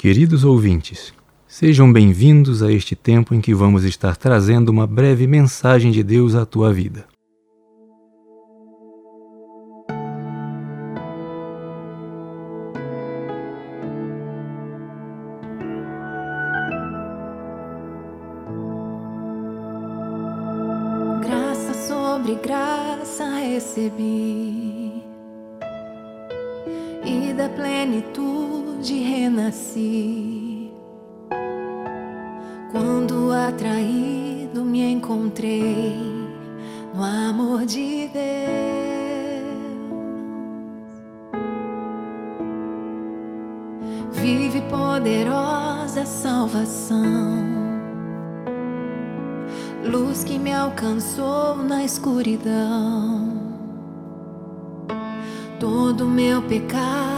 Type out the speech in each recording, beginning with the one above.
Queridos ouvintes, Sejam bem-vindos a este tempo em que vamos estar trazendo uma breve mensagem de Deus à tua vida. Graça sobre graça recebi da plenitude renasci quando atraído me encontrei no amor de Deus. Vive poderosa salvação, luz que me alcançou na escuridão. Todo meu pecado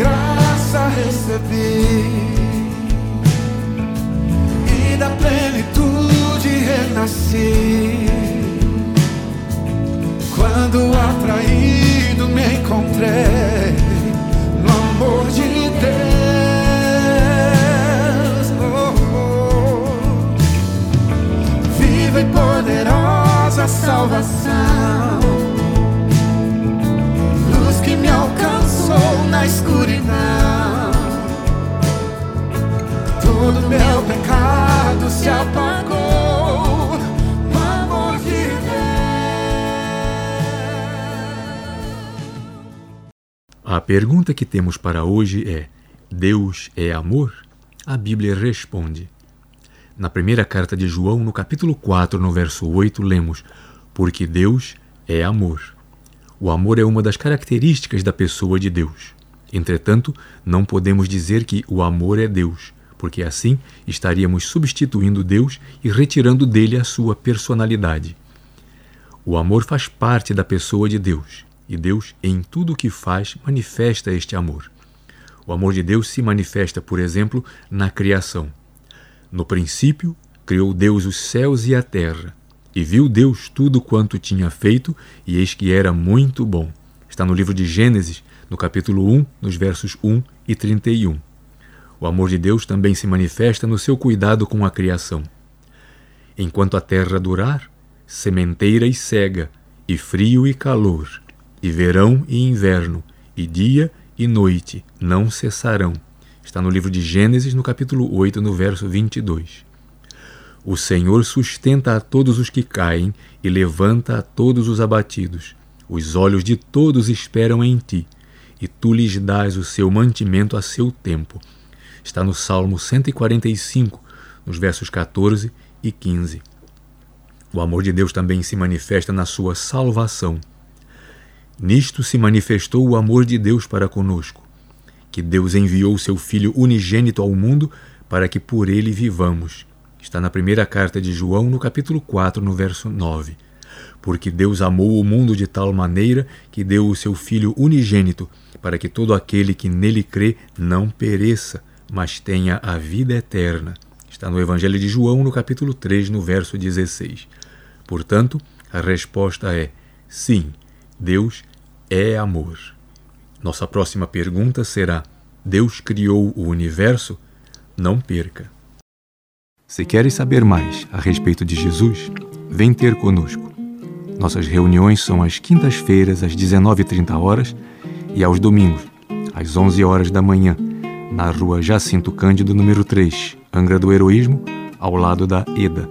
graça recebi e da plenitude renasci. Quando atraído me encontrei no amor de Deus, oh, oh. viva e poderosa salvação, na escuridão. Todo meu pecado se apagou. A pergunta que temos para hoje é: Deus é amor? A Bíblia responde. Na primeira carta de João, no capítulo 4, no verso 8, lemos: Porque Deus é amor. O amor é uma das características da pessoa de Deus. Entretanto, não podemos dizer que o amor é Deus, porque assim estaríamos substituindo Deus e retirando dele a sua personalidade. O amor faz parte da pessoa de Deus, e Deus, em tudo o que faz, manifesta este amor. O amor de Deus se manifesta, por exemplo, na criação. No princípio, criou Deus os céus e a terra. E viu Deus tudo quanto tinha feito, e eis que era muito bom. Está no livro de Gênesis, no capítulo 1, nos versos 1 e 31. O amor de Deus também se manifesta no seu cuidado com a criação. Enquanto a terra durar, sementeira e cega, e frio e calor, e verão e inverno, e dia e noite não cessarão. Está no livro de Gênesis, no capítulo 8, no verso 22. O Senhor sustenta a todos os que caem e levanta a todos os abatidos. Os olhos de todos esperam em ti, e tu lhes dás o seu mantimento a seu tempo. Está no Salmo 145, nos versos 14 e 15. O amor de Deus também se manifesta na sua salvação. Nisto se manifestou o amor de Deus para conosco, que Deus enviou o seu Filho unigênito ao mundo para que por ele vivamos. Está na primeira carta de João, no capítulo 4, no verso 9. Porque Deus amou o mundo de tal maneira que deu o seu Filho unigênito, para que todo aquele que nele crê não pereça, mas tenha a vida eterna. Está no Evangelho de João, no capítulo 3, no verso 16. Portanto, a resposta é sim, Deus é amor. Nossa próxima pergunta será: Deus criou o universo? Não perca. Se queres saber mais a respeito de Jesus, vem ter conosco. Nossas reuniões são às quintas-feiras, às 19h30 e aos domingos, às 11 horas da manhã, na rua Jacinto Cândido, número 3, Angra do Heroísmo, ao lado da EDA.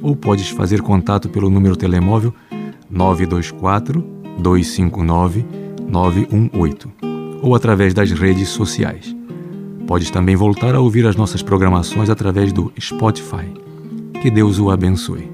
Ou podes fazer contato pelo número telemóvel 924 259 918 ou através das redes sociais. Podes também voltar a ouvir as nossas programações através do Spotify. Que Deus o abençoe.